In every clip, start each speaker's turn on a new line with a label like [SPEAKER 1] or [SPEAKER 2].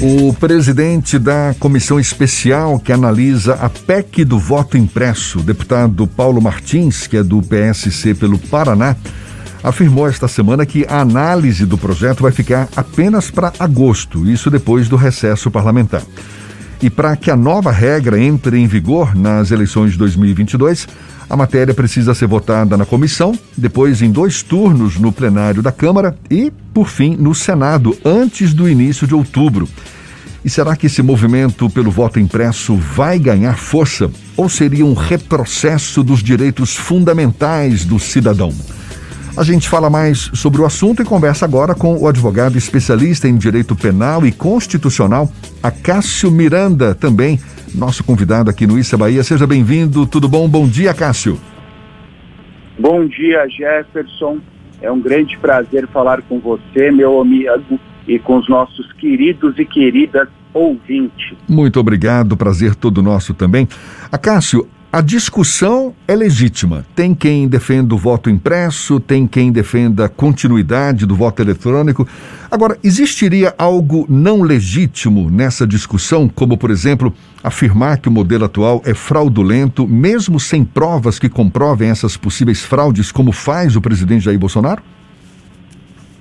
[SPEAKER 1] O presidente da comissão especial que analisa a PEC do voto impresso, deputado Paulo Martins, que é do PSC pelo Paraná, afirmou esta semana que a análise do projeto vai ficar apenas para agosto, isso depois do recesso parlamentar. E para que a nova regra entre em vigor nas eleições de 2022, a matéria precisa ser votada na comissão, depois em dois turnos no plenário da Câmara e, por fim, no Senado, antes do início de outubro. E será que esse movimento pelo voto impresso vai ganhar força ou seria um retrocesso dos direitos fundamentais do cidadão? A gente fala mais sobre o assunto e conversa agora com o advogado especialista em direito penal e constitucional, Acácio Miranda, também nosso convidado aqui no Issa Bahia. Seja bem-vindo, tudo bom? Bom dia, Cássio.
[SPEAKER 2] Bom dia, Jefferson. É um grande prazer falar com você, meu amigo, e com os nossos queridos e queridas ouvintes.
[SPEAKER 1] Muito obrigado, prazer todo nosso também. Acácio, a discussão é legítima. Tem quem defenda o voto impresso, tem quem defenda a continuidade do voto eletrônico. Agora, existiria algo não legítimo nessa discussão, como, por exemplo, afirmar que o modelo atual é fraudulento, mesmo sem provas que comprovem essas possíveis fraudes, como faz o presidente Jair Bolsonaro?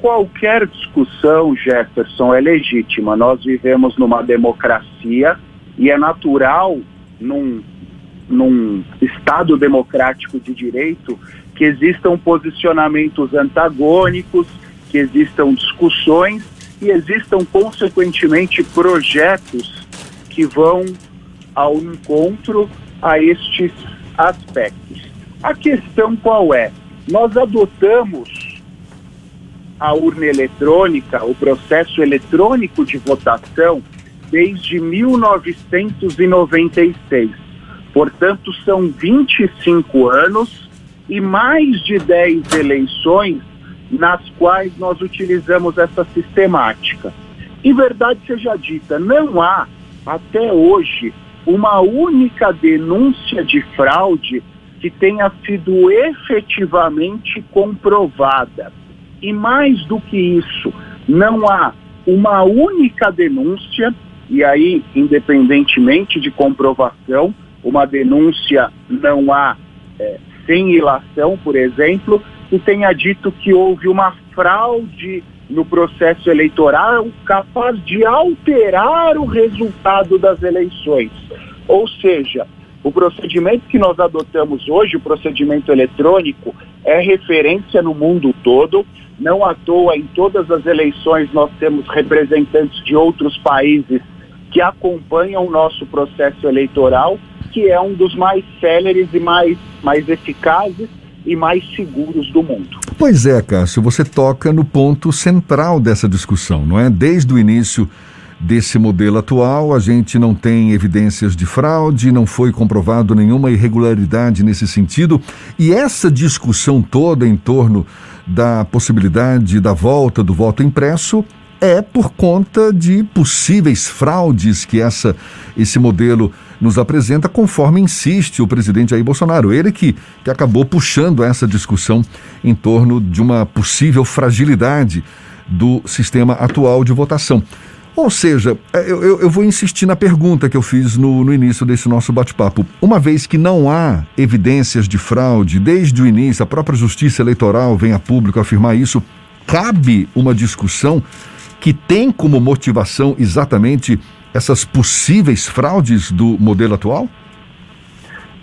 [SPEAKER 2] Qualquer discussão, Jefferson, é legítima. Nós vivemos numa democracia e é natural, num num Estado democrático de direito, que existam posicionamentos antagônicos, que existam discussões e existam, consequentemente, projetos que vão ao encontro a estes aspectos. A questão qual é? Nós adotamos a urna eletrônica, o processo eletrônico de votação, desde 1996. Portanto, são 25 anos e mais de 10 eleições nas quais nós utilizamos essa sistemática. Em verdade seja dita, não há até hoje uma única denúncia de fraude que tenha sido efetivamente comprovada. E mais do que isso, não há uma única denúncia, e aí, independentemente de comprovação, uma denúncia não há é, sem ilação, por exemplo, que tenha dito que houve uma fraude no processo eleitoral capaz de alterar o resultado das eleições. Ou seja, o procedimento que nós adotamos hoje, o procedimento eletrônico, é referência no mundo todo. Não à toa, em todas as eleições, nós temos representantes de outros países que acompanham o nosso processo eleitoral que é um dos mais céleres e mais, mais eficazes e mais seguros do mundo.
[SPEAKER 1] Pois é, Cássio, você toca no ponto central dessa discussão, não é? Desde o início desse modelo atual, a gente não tem evidências de fraude, não foi comprovado nenhuma irregularidade nesse sentido, e essa discussão toda em torno da possibilidade da volta do voto impresso é por conta de possíveis fraudes que essa, esse modelo nos apresenta, conforme insiste o presidente Jair Bolsonaro. Ele que, que acabou puxando essa discussão em torno de uma possível fragilidade do sistema atual de votação. Ou seja, é, eu, eu, eu, vou insistir na pergunta que eu fiz no, no início desse nosso bate-papo. Uma vez que não há evidências de fraude desde o início, a própria Justiça Eleitoral vem a público afirmar isso, cabe uma discussão que tem como motivação exatamente essas possíveis fraudes do modelo atual?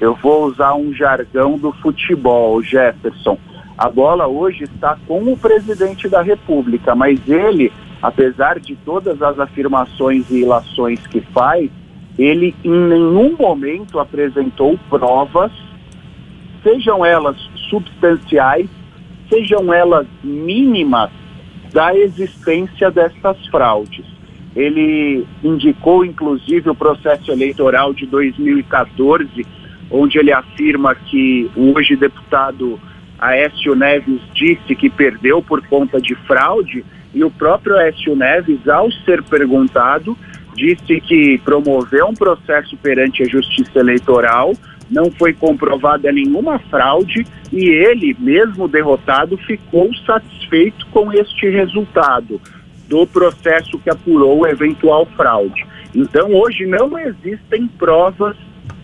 [SPEAKER 2] Eu vou usar um jargão do futebol, Jefferson. A bola hoje está com o presidente da República, mas ele, apesar de todas as afirmações e ilações que faz, ele em nenhum momento apresentou provas, sejam elas substanciais, sejam elas mínimas, da existência dessas fraudes. Ele indicou, inclusive, o processo eleitoral de 2014, onde ele afirma que o hoje deputado Aécio Neves disse que perdeu por conta de fraude, e o próprio Aécio Neves, ao ser perguntado, disse que promoveu um processo perante a Justiça Eleitoral, não foi comprovada nenhuma fraude e ele, mesmo derrotado, ficou satisfeito com este resultado do processo que apurou eventual fraude. Então, hoje não existem provas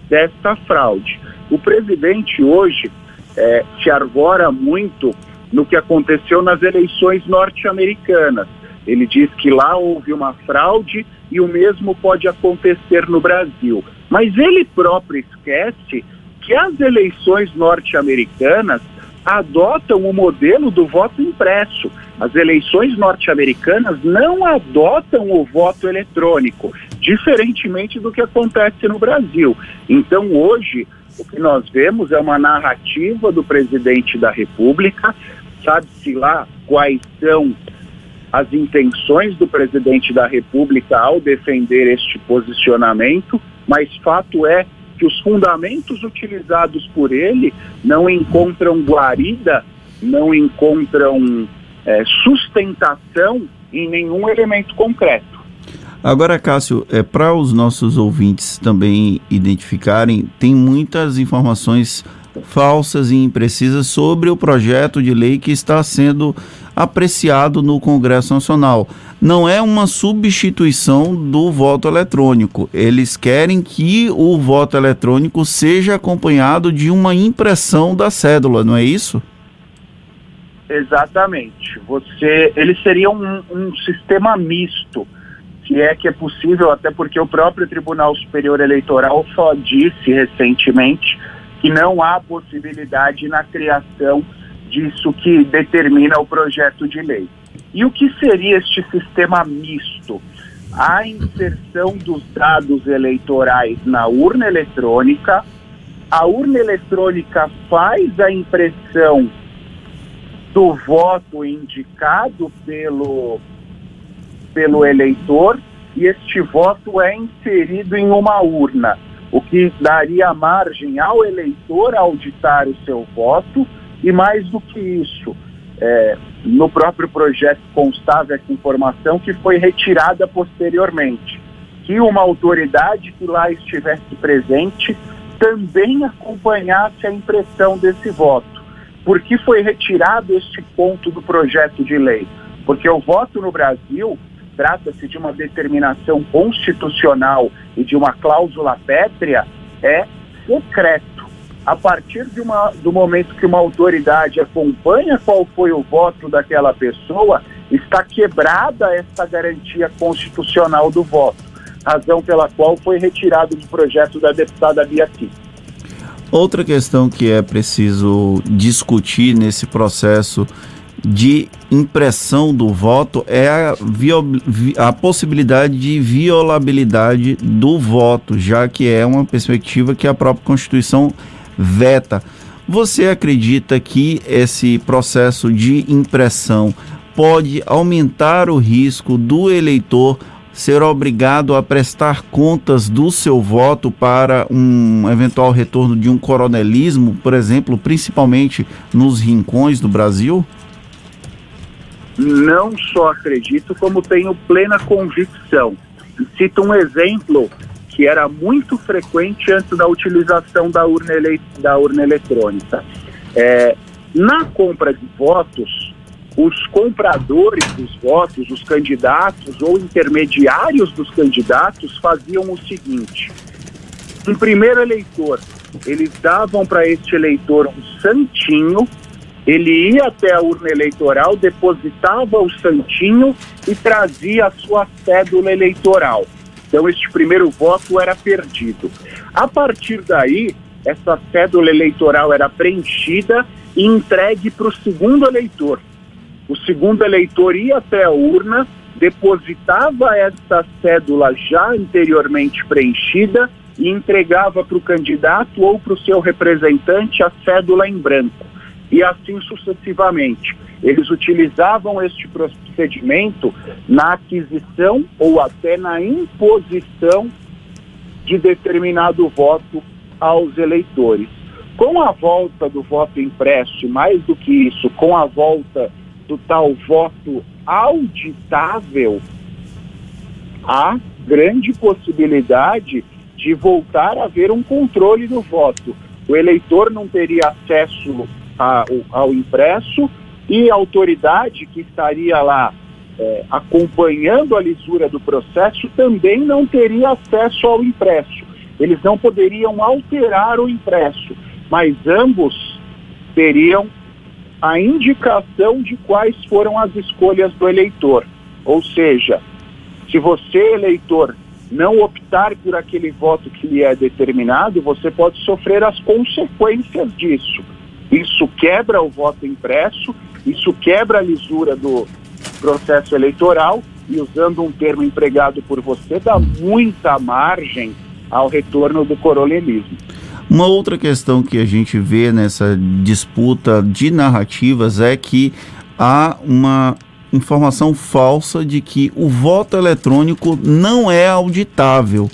[SPEAKER 2] desta fraude. O presidente hoje é, se arvora muito no que aconteceu nas eleições norte-americanas. Ele diz que lá houve uma fraude e o mesmo pode acontecer no Brasil. Mas ele próprio esquece que as eleições norte-americanas adotam o modelo do voto impresso. As eleições norte-americanas não adotam o voto eletrônico, diferentemente do que acontece no Brasil. Então, hoje, o que nós vemos é uma narrativa do presidente da República, sabe-se lá quais são as intenções do presidente da República ao defender este posicionamento, mas fato é que os fundamentos utilizados por ele não encontram guarida, não encontram é, sustentação em nenhum elemento concreto.
[SPEAKER 3] Agora, Cássio, é, para os nossos ouvintes também identificarem, tem muitas informações falsas e imprecisas sobre o projeto de lei que está sendo apreciado no Congresso Nacional. Não é uma substituição do voto eletrônico. Eles querem que o voto eletrônico seja acompanhado de uma impressão da cédula, não é isso?
[SPEAKER 2] Exatamente. Você, ele seria um, um sistema misto, se é que é possível, até porque o próprio Tribunal Superior Eleitoral só disse recentemente que não há possibilidade na criação disso que determina o projeto de lei. E o que seria este sistema misto? A inserção dos dados eleitorais na urna eletrônica, a urna eletrônica faz a impressão do voto indicado pelo, pelo eleitor e este voto é inserido em uma urna, o que daria margem ao eleitor auditar o seu voto e mais do que isso, é, no próprio projeto constava essa informação que foi retirada posteriormente, que uma autoridade que lá estivesse presente também acompanhasse a impressão desse voto. Por que foi retirado este ponto do projeto de lei? Porque o voto no Brasil trata-se de uma determinação constitucional e de uma cláusula pétrea, é secreto a partir uma, do momento que uma autoridade acompanha qual foi o voto daquela pessoa, está quebrada essa garantia constitucional do voto, razão pela qual foi retirado do projeto da deputada Bia
[SPEAKER 3] Outra questão que é preciso discutir nesse processo de impressão do voto é a, a, possibilidade de violabilidade do voto, já que é uma perspectiva que a própria Constituição veta. Você acredita que esse processo de impressão pode aumentar o risco do eleitor ser obrigado a prestar contas do seu voto para um eventual retorno de um coronelismo, por exemplo, principalmente nos rincões do Brasil?
[SPEAKER 2] Não só acredito, como tenho plena convicção. Cito um exemplo que era muito frequente antes da utilização da urna, ele... da urna eletrônica. É, na compra de votos, os compradores dos votos, os candidatos ou intermediários dos candidatos faziam o seguinte: um primeiro eleitor, eles davam para este eleitor um santinho, ele ia até a urna eleitoral, depositava o santinho e trazia a sua cédula eleitoral. Então, este primeiro voto era perdido. A partir daí, essa cédula eleitoral era preenchida e entregue para o segundo eleitor. O segundo eleitor ia até a urna, depositava essa cédula já anteriormente preenchida e entregava para o candidato ou para o seu representante a cédula em branco. E assim sucessivamente. Eles utilizavam este procedimento na aquisição ou até na imposição de determinado voto aos eleitores. Com a volta do voto impresso, mais do que isso, com a volta do tal voto auditável, há grande possibilidade de voltar a haver um controle do voto. O eleitor não teria acesso ao impresso e a autoridade que estaria lá é, acompanhando a lisura do processo também não teria acesso ao impresso. Eles não poderiam alterar o impresso, mas ambos teriam a indicação de quais foram as escolhas do eleitor. Ou seja, se você, eleitor, não optar por aquele voto que lhe é determinado, você pode sofrer as consequências disso. Isso quebra o voto impresso, isso quebra a lisura do processo eleitoral e, usando um termo empregado por você, dá muita margem ao retorno do coronelismo.
[SPEAKER 3] Uma outra questão que a gente vê nessa disputa de narrativas é que há uma informação falsa de que o voto eletrônico não é auditável.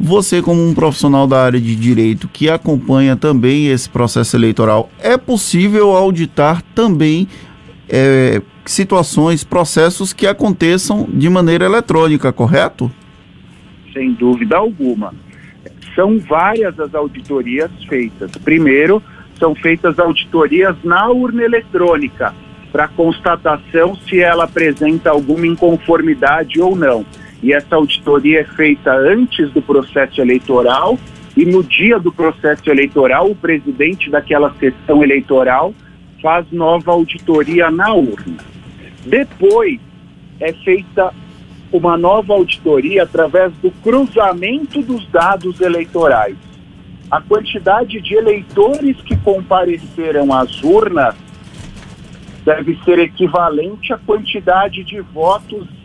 [SPEAKER 3] Você, como um profissional da área de direito que acompanha também esse processo eleitoral, é possível auditar também é, situações, processos que aconteçam de maneira eletrônica, correto?
[SPEAKER 2] Sem dúvida alguma. São várias as auditorias feitas. Primeiro, são feitas auditorias na urna eletrônica para constatação se ela apresenta alguma inconformidade ou não. E essa auditoria é feita antes do processo eleitoral e no dia do processo eleitoral, o presidente daquela sessão eleitoral faz nova auditoria na urna. Depois é feita uma nova auditoria através do cruzamento dos dados eleitorais. A quantidade de eleitores que compareceram às urnas deve ser equivalente à quantidade de votos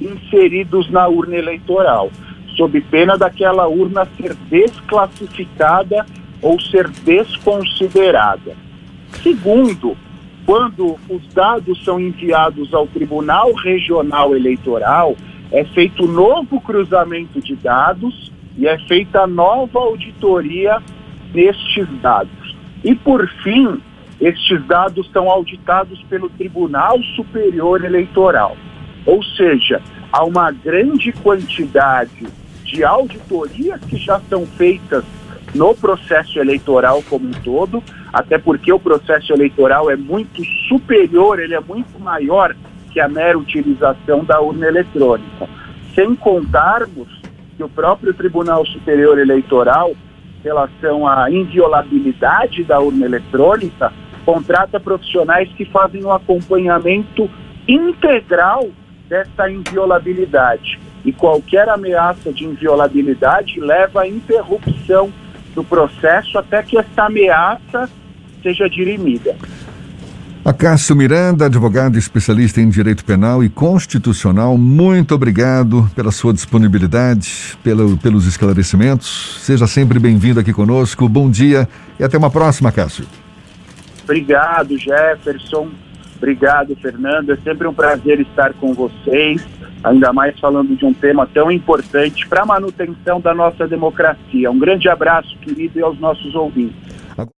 [SPEAKER 2] inseridos na urna eleitoral, sob pena daquela urna ser desclassificada ou ser desconsiderada. Segundo, quando os dados são enviados ao Tribunal Regional Eleitoral, é feito novo cruzamento de dados e é feita nova auditoria destes dados. E, por fim, estes dados são auditados pelo Tribunal Superior Eleitoral. Ou seja, há uma grande quantidade de auditorias que já são feitas no processo eleitoral como um todo, até porque o processo eleitoral é muito superior, ele é muito maior que a mera utilização da urna eletrônica. Sem contarmos que o próprio Tribunal Superior Eleitoral, em relação à inviolabilidade da urna eletrônica, contrata profissionais que fazem um acompanhamento integral dessa inviolabilidade. E qualquer ameaça de inviolabilidade leva à interrupção do processo até que esta ameaça seja dirimida.
[SPEAKER 1] Acácio Miranda, advogado especialista em direito penal e constitucional, muito obrigado pela sua disponibilidade, pelo, pelos esclarecimentos. Seja sempre bem-vindo aqui conosco. Bom dia e até uma próxima, Cássio.
[SPEAKER 2] Obrigado, Jefferson. Obrigado, Fernando. É sempre um prazer estar com vocês, ainda mais falando de um tema tão importante para a manutenção da nossa democracia. Um grande abraço, querido, e aos nossos ouvintes.